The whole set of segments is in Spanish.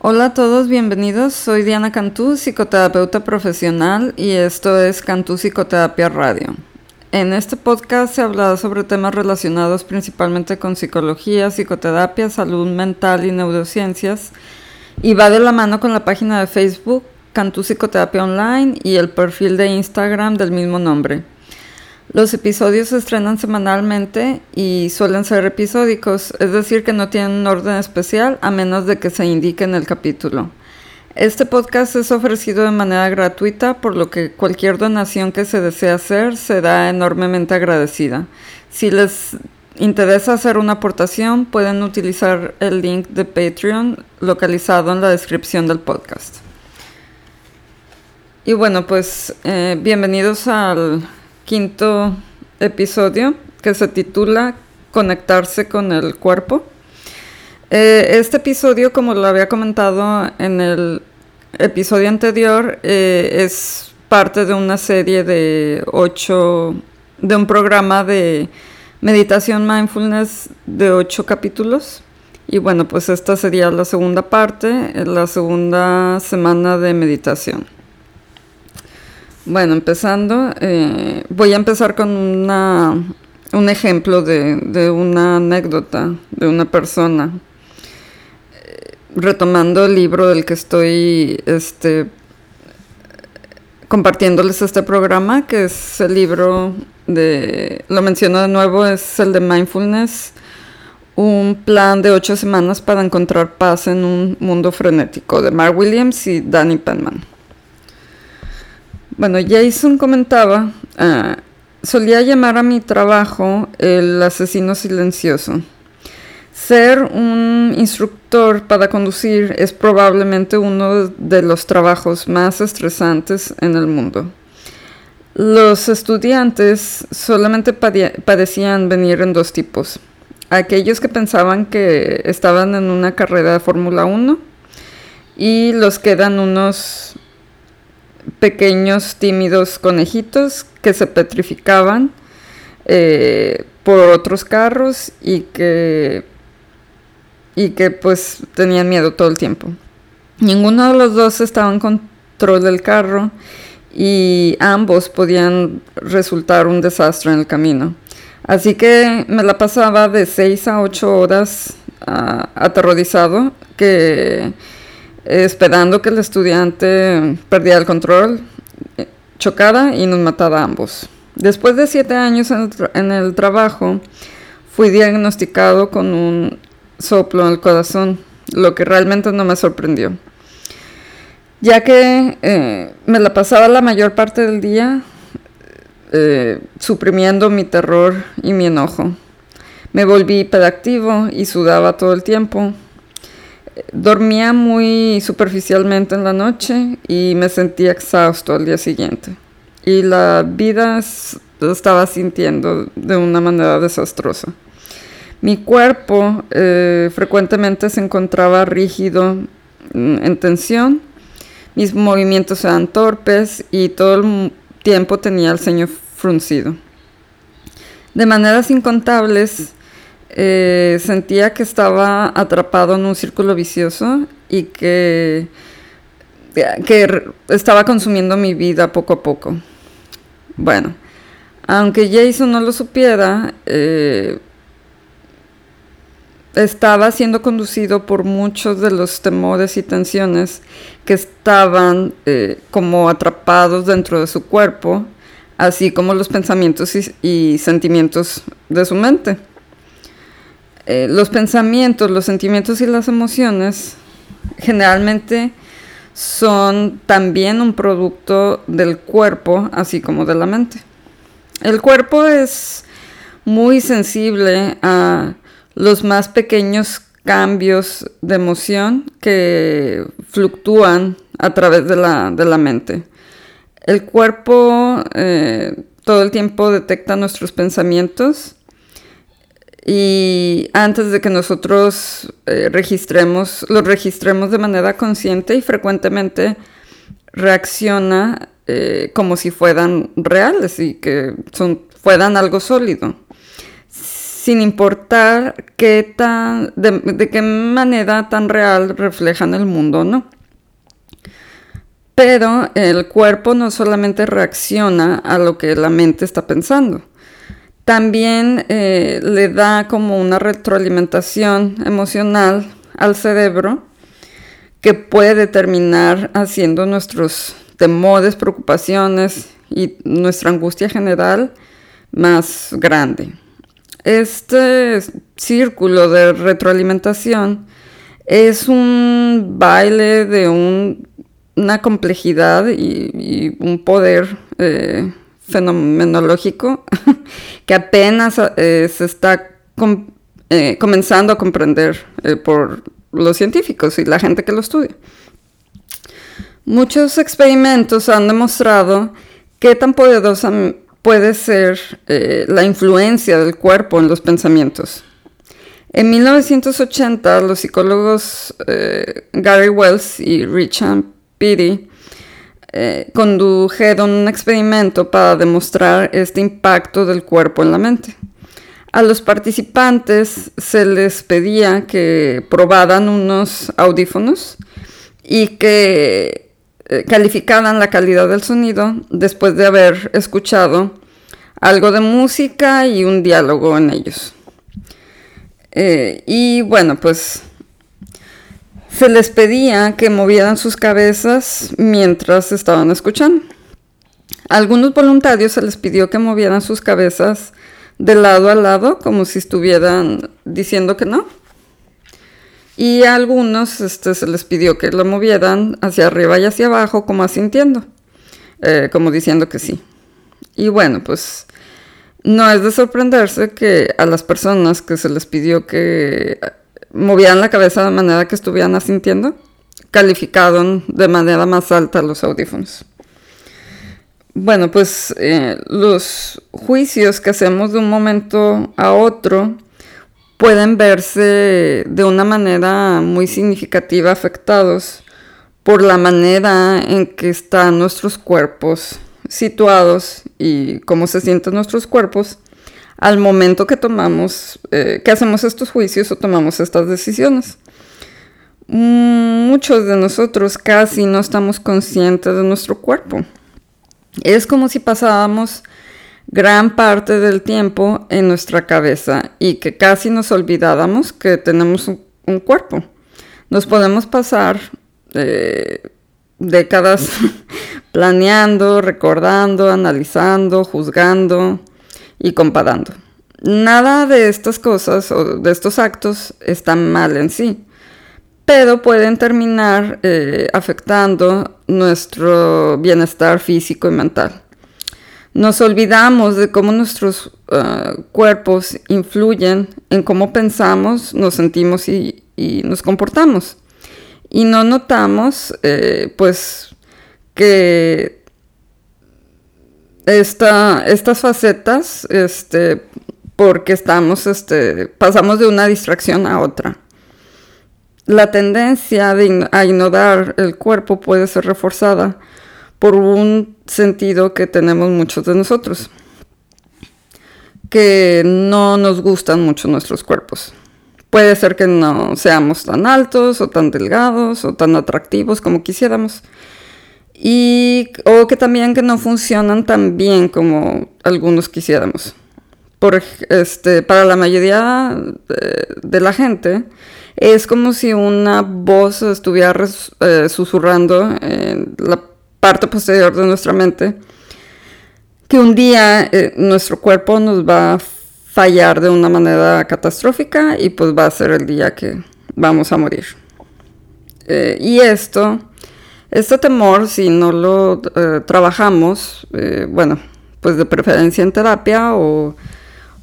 Hola a todos, bienvenidos. Soy Diana Cantú, psicoterapeuta profesional y esto es Cantú Psicoterapia Radio. En este podcast se hablará sobre temas relacionados principalmente con psicología, psicoterapia, salud mental y neurociencias y va de la mano con la página de Facebook Cantú Psicoterapia Online y el perfil de Instagram del mismo nombre. Los episodios se estrenan semanalmente y suelen ser episódicos, es decir, que no tienen un orden especial a menos de que se indique en el capítulo. Este podcast es ofrecido de manera gratuita, por lo que cualquier donación que se desee hacer será enormemente agradecida. Si les interesa hacer una aportación, pueden utilizar el link de Patreon localizado en la descripción del podcast. Y bueno, pues eh, bienvenidos al quinto episodio que se titula Conectarse con el cuerpo. Eh, este episodio, como lo había comentado en el episodio anterior, eh, es parte de una serie de ocho, de un programa de meditación mindfulness de ocho capítulos. Y bueno, pues esta sería la segunda parte, la segunda semana de meditación. Bueno, empezando, eh, voy a empezar con una, un ejemplo de, una anécdota de una persona. Eh, retomando el libro del que estoy este, compartiéndoles este programa, que es el libro de, lo menciono de nuevo, es el de Mindfulness, un plan de ocho semanas para encontrar paz en un mundo frenético, de Mark Williams y Danny Penman. Bueno, Jason comentaba, ah, solía llamar a mi trabajo el asesino silencioso. Ser un instructor para conducir es probablemente uno de los trabajos más estresantes en el mundo. Los estudiantes solamente parecían venir en dos tipos. Aquellos que pensaban que estaban en una carrera de Fórmula 1 y los que eran unos pequeños tímidos conejitos que se petrificaban eh, por otros carros y que y que pues tenían miedo todo el tiempo. Ninguno de los dos estaba en control del carro y ambos podían resultar un desastre en el camino. Así que me la pasaba de 6 a 8 horas ah, aterrorizado que esperando que el estudiante perdiera el control, chocara y nos matara a ambos. Después de siete años en el, trabajo, fui diagnosticado con un soplo en el corazón, lo que realmente no me sorprendió, ya que eh, me la pasaba la mayor parte del día eh, suprimiendo mi terror y mi enojo. Me volví hiperactivo y sudaba todo el tiempo, dormía muy superficialmente en la noche y me sentía exhausto al día siguiente. Y la vida estaba sintiendo de una manera desastrosa. Mi cuerpo eh, frecuentemente se encontraba rígido, mm, en tensión, mis movimientos eran torpes y todo el tiempo tenía el ceño fruncido. De maneras incontables, eh, sentía que estaba atrapado en un círculo vicioso y que, estaba consumiendo mi vida poco a poco. Bueno, aunque Jason no lo supiera, eh, estaba siendo conducido por muchos de los temores y tensiones que estaban eh, como atrapados dentro de su cuerpo, así como los pensamientos y sentimientos de su mente. Eh, los pensamientos, los sentimientos y las emociones generalmente son también un producto del cuerpo, así como de la mente. El cuerpo es muy sensible a los más pequeños cambios de emoción que fluctúan a través de la, mente. El cuerpo eh, todo el tiempo detecta nuestros pensamientos y antes de que nosotros eh, registremos, los registremos de manera consciente y frecuentemente reacciona eh, como si fueran reales y que son, fueran algo sólido. sin importar qué tan, de, qué manera tan real reflejan el mundo, ¿no? Pero el cuerpo no solamente reacciona a lo que la mente está pensando, también eh, le da como una retroalimentación emocional al cerebro que puede terminar haciendo nuestros temores, preocupaciones y nuestra angustia general más grande. Este círculo de retroalimentación es un baile de una complejidad y, un poder eh, fenomenológico que apenas eh, se está eh, comenzando a comprender por los científicos y la gente que lo estudia. Muchos experimentos han demostrado qué tan poderosa puede ser eh, la influencia del cuerpo en los pensamientos. En 1980, los psicólogos eh, Gary Wells y Richard Petty eh, condujeron un experimento para demostrar este impacto del cuerpo en la mente. A los participantes se les pedía que probaran unos audífonos y que eh, calificaban la calidad del sonido después de haber escuchado algo de música y un diálogo en ellos. Eh, y bueno, pues se les pedía que movieran sus cabezas mientras estaban escuchando. A algunos voluntarios se les pidió que movieran sus cabezas de lado a lado como si estuvieran diciendo que no. Y a algunos este, se les pidió que lo movieran hacia arriba y hacia abajo, como asintiendo, eh, como diciendo que sí. Y bueno, pues no es de sorprenderse que a las personas que se les pidió que movieran la cabeza de manera que estuvieran asintiendo, calificaron de manera más alta los audífonos. Bueno, pues eh, los juicios que hacemos de un momento a otro pueden verse de una manera muy significativa afectados por la manera en que están nuestros cuerpos situados y cómo se sienten nuestros cuerpos al momento que tomamos, eh, que hacemos estos juicios o tomamos estas decisiones. Muchos de nosotros casi no estamos conscientes de nuestro cuerpo. Es como si pasábamos gran parte del tiempo en nuestra cabeza y que casi nos olvidábamos que tenemos un, cuerpo. Nos podemos pasar eh, décadas planeando, recordando, analizando, juzgando y comparando. Nada de estas cosas o de estos actos está mal en sí, pero pueden terminar eh, afectando nuestro bienestar físico y mental. Nos olvidamos de cómo nuestros ah, cuerpos influyen en cómo pensamos, nos sentimos y, nos comportamos. Y no notamos, eh, pues, que estas facetas, este, porque estamos, este, pasamos de una distracción a otra. La tendencia a ignorar el cuerpo puede ser reforzada por un sentido que tenemos muchos de nosotros, que no nos gustan mucho nuestros cuerpos. Puede ser que no seamos tan altos o tan delgados o tan atractivos como quisiéramos. Y, o que también que no funcionan tan bien como algunos quisiéramos. Por, este, para la mayoría de, la gente es como si una voz estuviera eh, susurrando en la parte posterior de nuestra mente, que un día eh, nuestro cuerpo nos va a fallar de una manera catastrófica y pues va a ser el día que vamos a morir. Eh, y esto, este temor, si no lo eh, trabajamos, bueno, pues de preferencia en terapia o,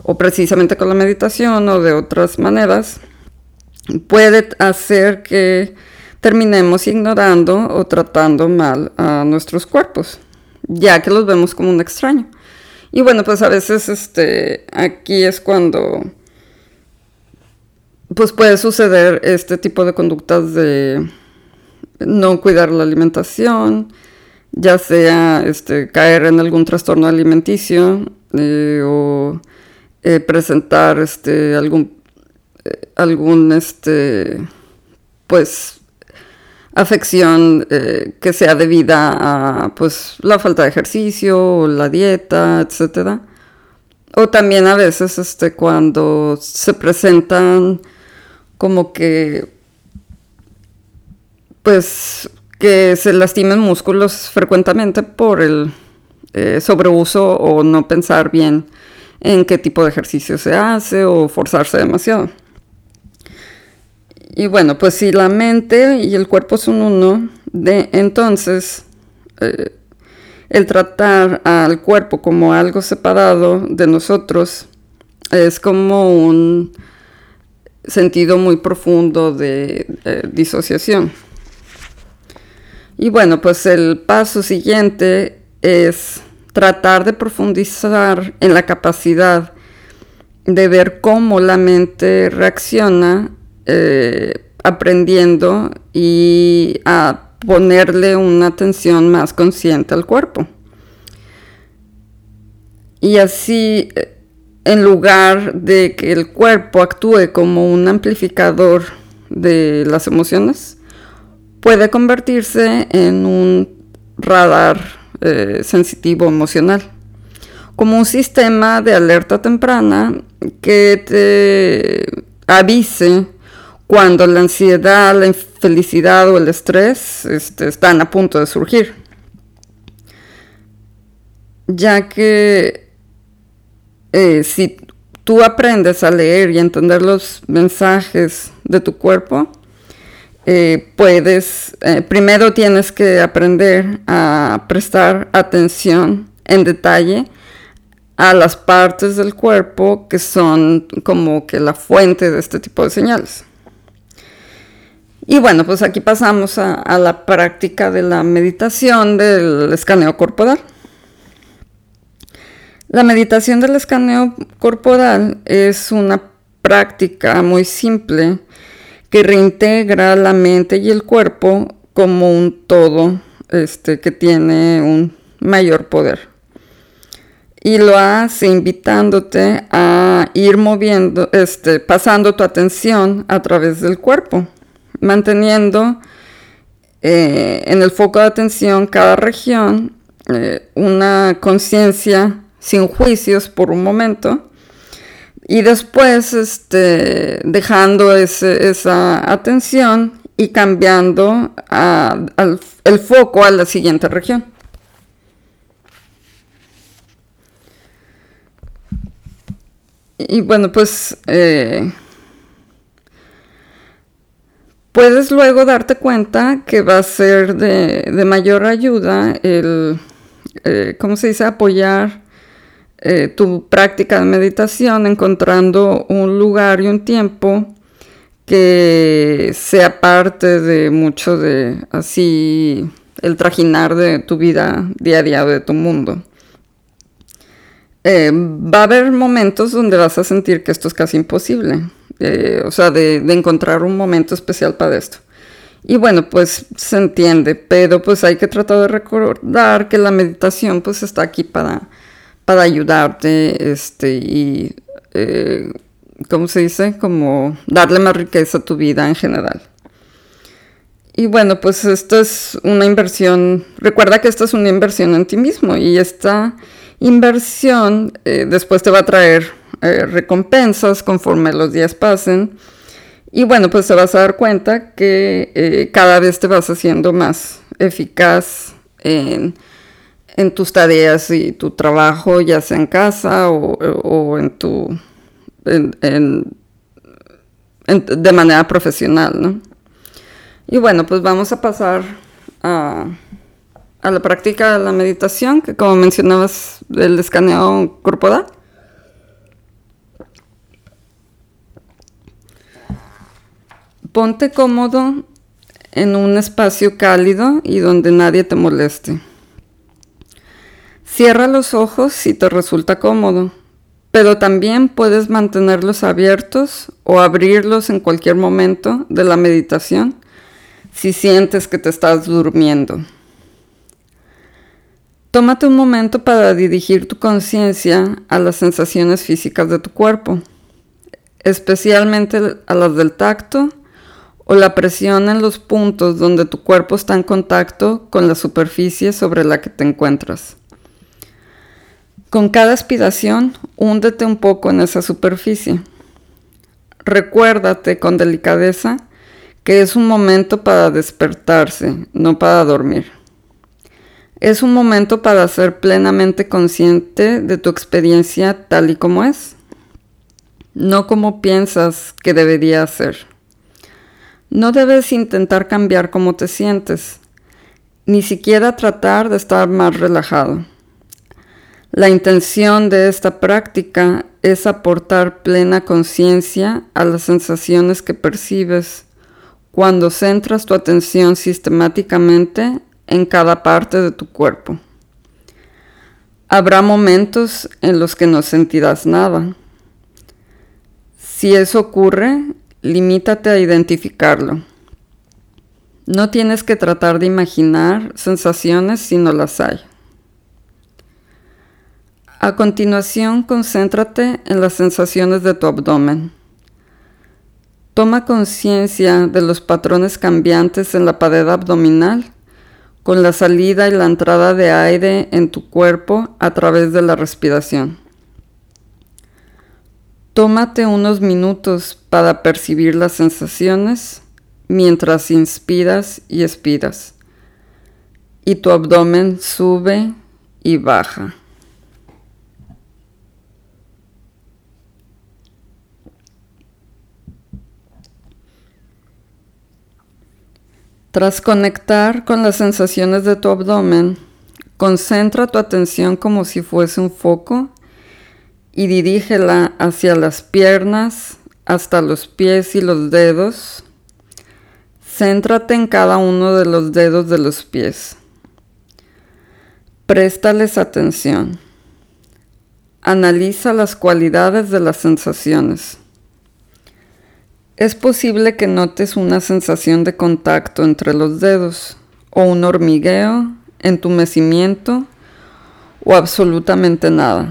o precisamente con la meditación o de otras maneras, puede hacer que terminemos ignorando o tratando mal a nuestros cuerpos, ya que los vemos como un extraño. Y bueno, pues a veces este, aquí es cuando pues puede suceder este tipo de conductas de no cuidar la alimentación, ya sea este, caer en algún trastorno alimenticio eh, o eh, presentar este algún eh, algún este pues afección que sea debida a pues la falta de ejercicio, la dieta, etcétera. O también a veces este cuando se presentan como que pues que se lastimen músculos frecuentemente por el eh, sobreuso o no pensar bien en qué tipo de ejercicio se hace o forzarse demasiado. Y bueno, pues si la mente y el cuerpo son uno, de, entonces eh, el tratar al cuerpo como algo separado de nosotros es como un sentido muy profundo de disociación. Y bueno, pues el paso siguiente es tratar de profundizar en la capacidad de ver cómo la mente reacciona eh, aprendiendo y a ponerle una atención más consciente al cuerpo. Y así, eh, en lugar de que el cuerpo actúe como un amplificador de las emociones, puede convertirse en un radar eh, sensitivo emocional, como un sistema de alerta temprana que te avise cuando la ansiedad, la infelicidad o el estrés este, están a punto de surgir. Ya que eh, si tú aprendes a leer y entender los mensajes de tu cuerpo, eh, puedes, eh, primero tienes que aprender a prestar atención en detalle a las partes del cuerpo que son como que la fuente de este tipo de señales. Y bueno, pues aquí pasamos a, a la práctica de la meditación del escaneo corporal. La meditación del escaneo corporal es una práctica muy simple que reintegra la mente y el cuerpo como un todo este, que tiene un mayor poder. Y lo hace invitándote a ir moviendo, este, pasando tu atención a través del cuerpo, manteniendo eh, en el foco de atención cada región eh, una conciencia sin juicios por un momento y después, este, dejando esa atención y cambiando el foco a la siguiente región. Y bueno, pues eh, puedes luego darte cuenta que va a ser de, mayor ayuda el, eh, ¿cómo se dice?, apoyar eh, tu práctica de meditación encontrando un lugar y un tiempo que sea parte de mucho de así el trajinar de tu vida día a día de tu mundo. Eh, va a haber momentos donde vas a sentir que esto es casi imposible, eh, o sea, de, de, encontrar un momento especial para esto. Y bueno, pues se entiende, pero pues hay que tratar de recordar que la meditación pues está aquí para para ayudarte este, y, eh, ¿cómo se dice? Como darle más riqueza a tu vida en general. Y bueno, pues esto es una inversión, recuerda que esto es una inversión en ti mismo y esta inversión eh, después te va a traer eh, recompensas conforme los días pasen. Y bueno, pues te vas a dar cuenta que cada vez te vas haciendo más eficaz en en tus tareas y tu trabajo, ya sea en casa o, en tu de manera profesional, ¿no? Y bueno, pues vamos a pasar a, a la práctica de la meditación, que como mencionabas, el escaneo corporal. Ponte cómodo en un espacio cálido y donde nadie te moleste. Cierra los ojos si te resulta cómodo, pero también puedes mantenerlos abiertos o abrirlos en cualquier momento de la meditación si sientes que te estás durmiendo. Tómate un momento para dirigir tu conciencia a las sensaciones físicas de tu cuerpo, especialmente a las del tacto o la presión en los puntos donde tu cuerpo está en contacto con la superficie sobre la que te encuentras. Con cada aspiración, húndete un poco en esa superficie. Recuérdate con delicadeza que es un momento para despertarse, no para dormir. Es un momento para ser plenamente consciente de tu experiencia tal y como es, no como piensas que debería ser. No debes intentar cambiar cómo te sientes, ni siquiera tratar de estar más relajado. La intención de esta práctica es aportar plena conciencia a las sensaciones que percibes cuando centras tu atención sistemáticamente en cada parte de tu cuerpo. Habrá momentos en los que no sentirás nada. Si eso ocurre, limítate a identificarlo. No tienes que tratar de imaginar sensaciones si no las hay. A continuación, concéntrate en las sensaciones de tu abdomen. Toma conciencia de los patrones cambiantes en la pared abdominal con la salida y la entrada de aire en tu cuerpo a través de la respiración. Tómate unos minutos para percibir las sensaciones mientras inspiras y expiras y tu abdomen sube y baja. Tras conectar con las sensaciones de tu abdomen, concentra tu atención como si fuese un foco y dirígela hacia las piernas, hasta los pies y los dedos. Céntrate en cada uno de los dedos de los pies. Préstales atención. Analiza las cualidades de las sensaciones. Es posible que notes una sensación de contacto entre los dedos o un hormigueo, entumecimiento o absolutamente nada.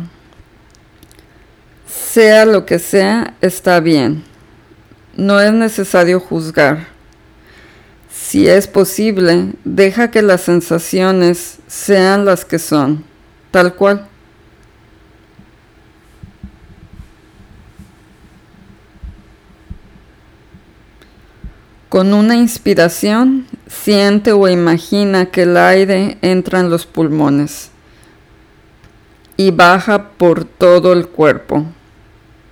Sea lo que sea, está bien. No es necesario juzgar. Si es posible, deja que las sensaciones sean las que son, tal cual. Con una inspiración, siente o imagina que el aire entra en los pulmones y baja por todo el cuerpo,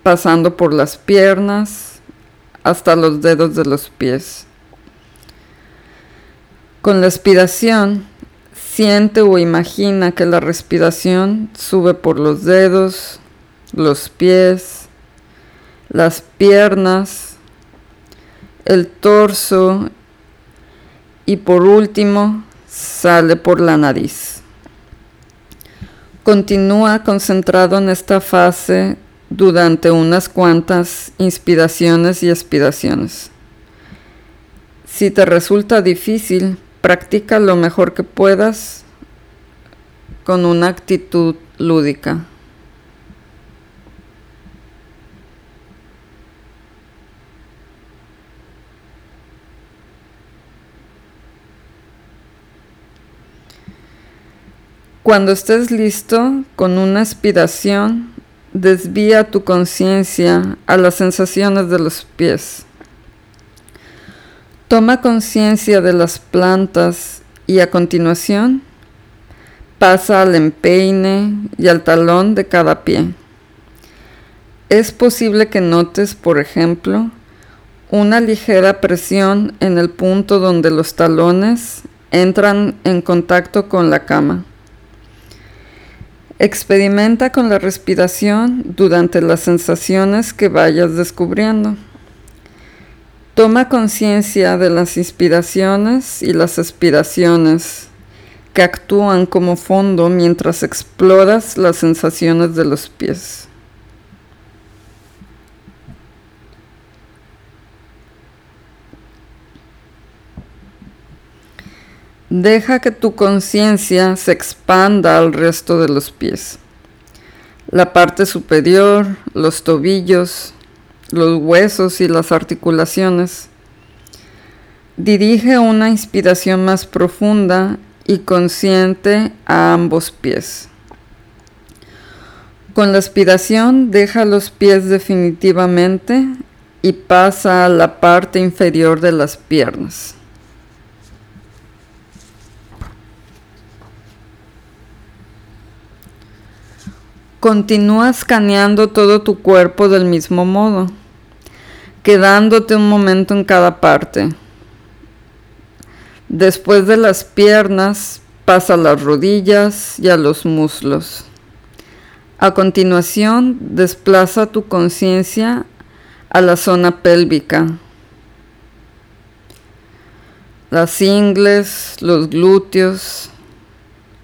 pasando por las piernas hasta los dedos de los pies. Con la expiración, siente o imagina que la respiración sube por los dedos, los pies, las piernas, el torso y por último sale por la nariz. Continúa concentrado en esta fase durante unas cuantas inspiraciones y expiraciones. Si te resulta difícil, practica lo mejor que puedas con una actitud lúdica. Cuando estés listo con una aspiración, desvía tu conciencia a las sensaciones de los pies. Toma conciencia de las plantas y a continuación pasa al empeine y al talón de cada pie. Es posible que notes, por ejemplo, una ligera presión en el punto donde los talones entran en contacto con la cama. Experimenta con la respiración durante las sensaciones que vayas descubriendo. Toma conciencia de las inspiraciones y las expiraciones que actúan como fondo mientras exploras las sensaciones de los pies. Deja que tu conciencia se expanda al resto de los pies. La parte superior, los tobillos, los huesos y las articulaciones. Dirige una inspiración más profunda y consciente a ambos pies. Con la aspiración deja los pies definitivamente y pasa a la parte inferior de las piernas. Continúa escaneando todo tu cuerpo del mismo modo, quedándote un momento en cada parte. Después de las piernas, pasa a las rodillas y a los muslos. A continuación, desplaza tu conciencia a la zona pélvica, las ingles, los glúteos,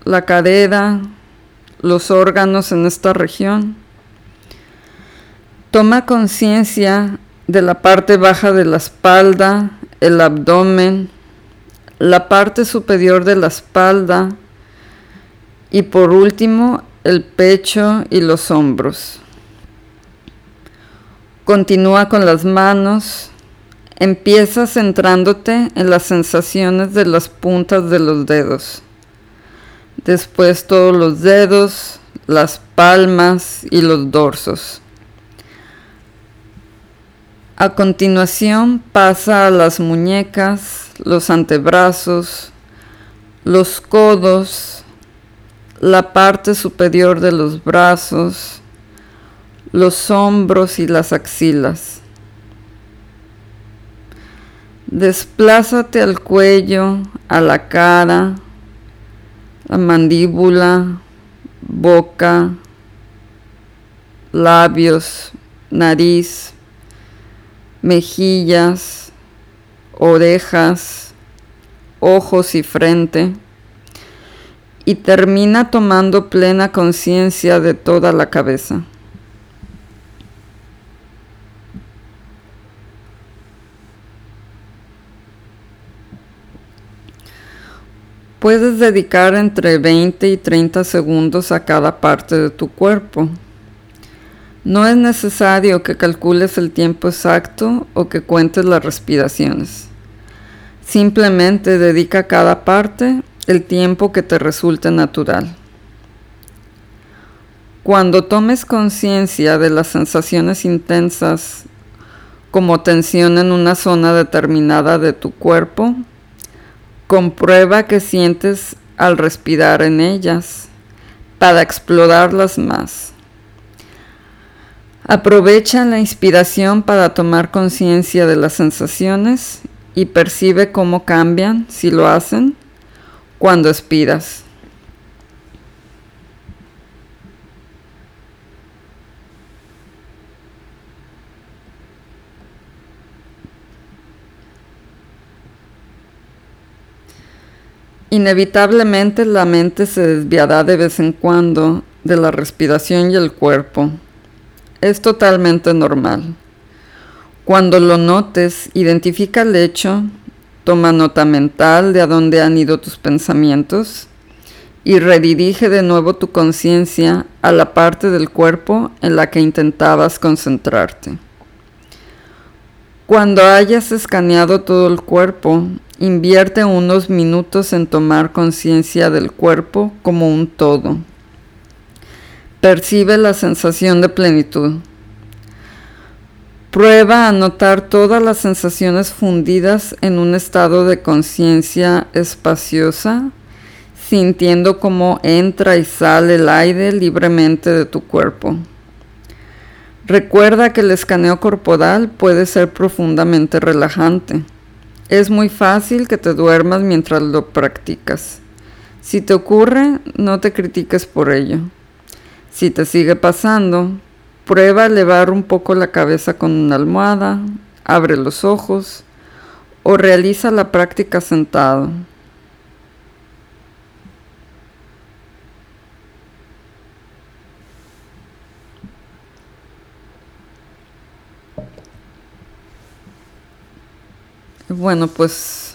la cadera, los órganos en esta región. Toma conciencia de la parte baja de la espalda, el abdomen, la parte superior de la espalda y por último el pecho y los hombros. Continúa con las manos. Empieza centrándote en las sensaciones de las puntas de los dedos. Después todos los dedos, las palmas y los dorsos. A continuación pasa a las muñecas, los antebrazos, los codos, la parte superior de los brazos, los hombros y las axilas. Desplázate al cuello, a la cara, la mandíbula, boca, labios, nariz, mejillas, orejas, ojos y frente, y termina tomando plena conciencia de toda la cabeza. Puedes dedicar entre 20 y 30 segundos a cada parte de tu cuerpo. No es necesario que calcules el tiempo exacto o que cuentes las respiraciones. Simplemente dedica a cada parte el tiempo que te resulte natural. Cuando tomes conciencia de las sensaciones intensas como tensión en una zona determinada de tu cuerpo, Comprueba que sientes al respirar en ellas para explorarlas más. Aprovecha la inspiración para tomar conciencia de las sensaciones y percibe cómo cambian, si lo hacen, cuando expiras. Inevitablemente la mente se desviará de vez en cuando de la respiración y el cuerpo. Es totalmente normal. Cuando lo notes, identifica el hecho, toma nota mental de a dónde han ido tus pensamientos y redirige de nuevo tu conciencia a la parte del cuerpo en la que intentabas concentrarte. Cuando hayas escaneado todo el cuerpo, Invierte unos minutos en tomar conciencia del cuerpo como un todo. Percibe la sensación de plenitud. Prueba a notar todas las sensaciones fundidas en un estado de conciencia espaciosa, sintiendo cómo entra y sale el aire libremente de tu cuerpo. Recuerda que el escaneo corporal puede ser profundamente relajante. Es muy fácil que te duermas mientras lo practicas. Si te ocurre, no te critiques por ello. Si te sigue pasando, prueba a elevar un poco la cabeza con una almohada, abre los ojos o realiza la práctica sentado. Bueno, pues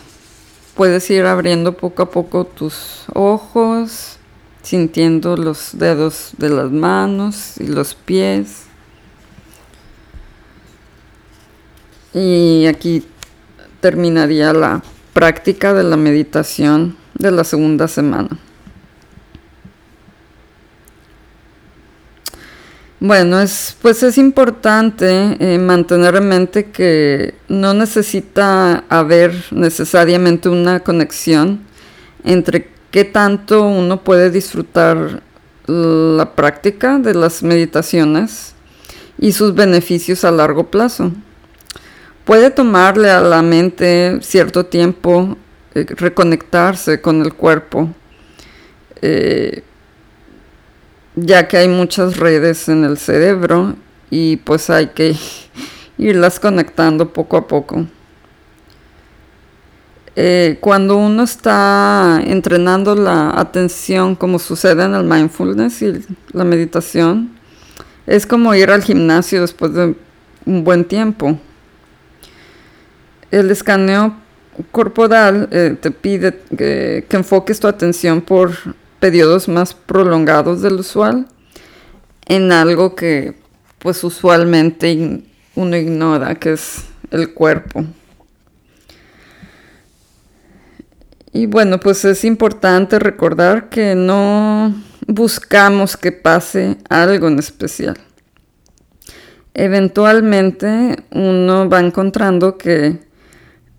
puedes ir abriendo poco a poco tus ojos, sintiendo los dedos de las manos y los pies. Y aquí terminaría la práctica de la meditación de la segunda semana. Bueno, es, pues es importante eh, mantener en mente que no necesita haber necesariamente una conexión entre qué tanto uno puede disfrutar la práctica de las meditaciones y sus beneficios a largo plazo. Puede tomarle a la mente cierto tiempo eh, reconectarse con el cuerpo. Eh, ya que hay muchas redes en el cerebro y pues hay que irlas conectando poco a poco. Eh, cuando uno está entrenando la atención como sucede en el mindfulness y la meditación, es como ir al gimnasio después de un buen tiempo. El escaneo corporal eh, te pide que enfoques tu atención por periodos más prolongados del usual en algo que pues usualmente uno ignora, que es el cuerpo. Y bueno, pues es importante recordar que no buscamos que pase algo en especial. Eventualmente uno va encontrando que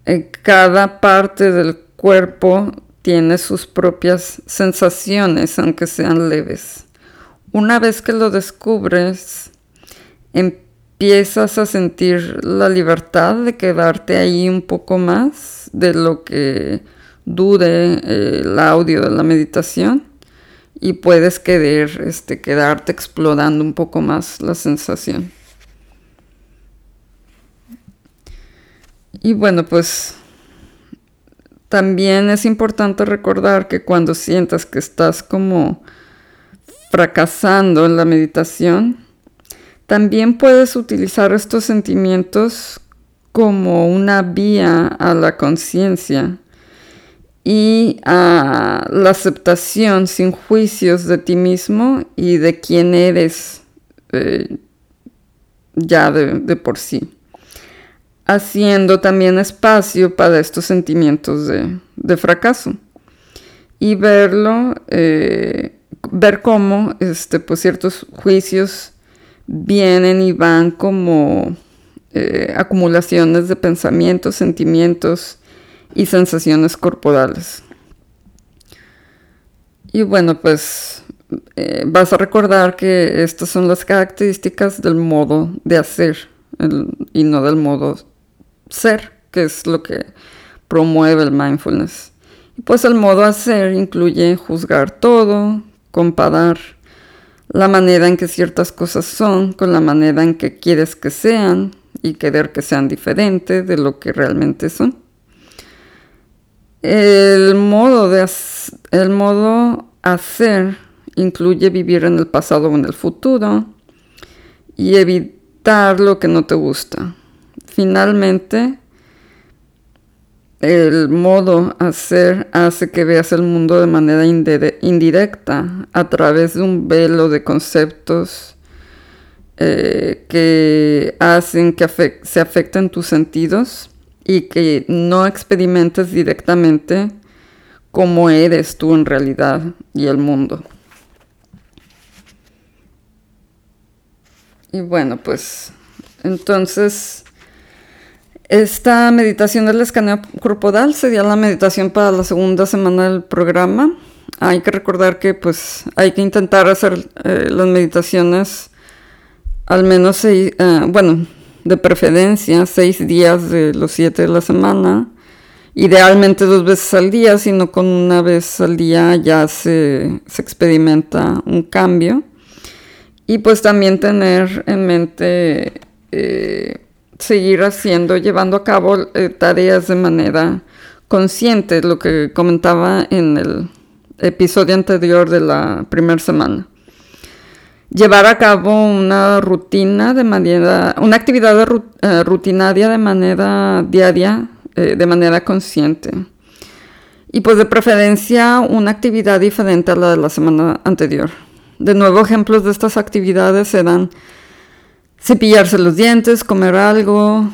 en cada parte del cuerpo tiene sus propias sensaciones, aunque sean leves. Una vez que lo descubres, empiezas a sentir la libertad de quedarte ahí un poco más de lo que dure eh, el audio de la meditación y puedes querer, este, quedarte explorando un poco más la sensación. Y bueno, pues también es importante recordar que cuando sientas que estás como fracasando en la meditación, también puedes utilizar estos sentimientos como una vía a la conciencia y a la aceptación sin juicios de ti mismo y de quién eres eh, ya de por sí haciendo también espacio para estos sentimientos de, fracaso y verlo, eh, ver cómo este, pues ciertos juicios vienen y van como eh, acumulaciones de pensamientos, sentimientos y sensaciones corporales. Y bueno, pues eh, vas a recordar que estas son las características del modo de hacer y no del modo ser, que es lo que promueve el mindfulness. Y pues el modo hacer incluye juzgar todo, comparar la manera en que ciertas cosas son con la manera en que quieres que sean y querer que sean diferentes de lo que realmente son. El modo, de el modo hacer incluye vivir en el pasado o en el futuro y evitar lo que no te gusta. Finalmente, el modo hacer hace que veas el mundo de manera indirecta a través de un velo de conceptos eh, que hacen que se afecten tus sentidos y que no experimentes directamente cómo eres tú en realidad y el mundo. Y bueno, pues entonces esta meditación del escaneo corporal sería la meditación para la segunda semana del programa. Hay que recordar que pues hay que intentar hacer eh, las meditaciones al menos seis, eh, bueno, de preferencia seis días de los siete de la semana. Idealmente dos veces al día, sino con una vez al día ya se, se experimenta un cambio. Y pues también tener en mente eh, seguir haciendo, llevando a cabo eh, tareas de manera consciente, lo que comentaba en el episodio anterior de la primera semana. Llevar a cabo una rutina de manera, una actividad eh, rutinaria de manera diaria, eh, de manera consciente. Y pues de preferencia una actividad diferente a la de la semana anterior. De nuevo ejemplos de estas actividades serán cepillarse los dientes, comer algo,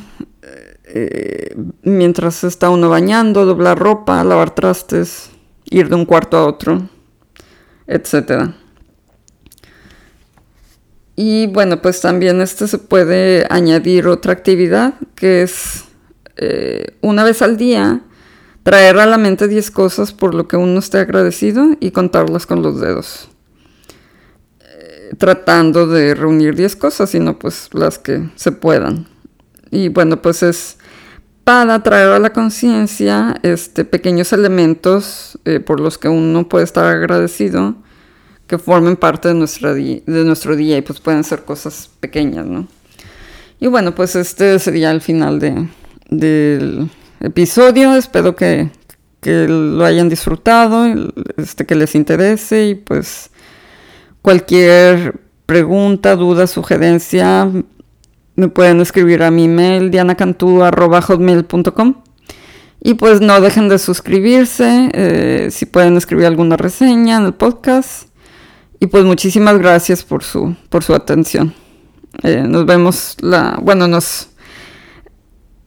eh, mientras está uno bañando, doblar ropa, lavar trastes, ir de un cuarto a otro, etc. Y bueno, pues también este se puede añadir otra actividad que es eh, una vez al día traer a la mente 10 cosas por lo que uno esté agradecido y contarlas con los dedos. Tratando de reunir 10 cosas, sino pues las que se puedan. Y bueno, pues es para traer a la conciencia este, pequeños elementos eh, por los que uno puede estar agradecido que formen parte de, de nuestro día y pues pueden ser cosas pequeñas, ¿no? Y bueno, pues este sería el final de, del episodio. Espero que, que lo hayan disfrutado, este, que les interese y pues cualquier pregunta, duda, sugerencia, me pueden escribir a mi email dianacantú.com y pues no dejen de suscribirse, eh, si pueden escribir alguna reseña en el podcast. Y pues muchísimas gracias por su, por su atención. Eh, nos vemos la, bueno, nos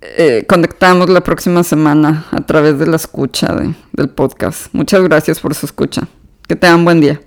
eh, conectamos la próxima semana a través de la escucha del podcast. Muchas gracias por su escucha. Que tengan buen día.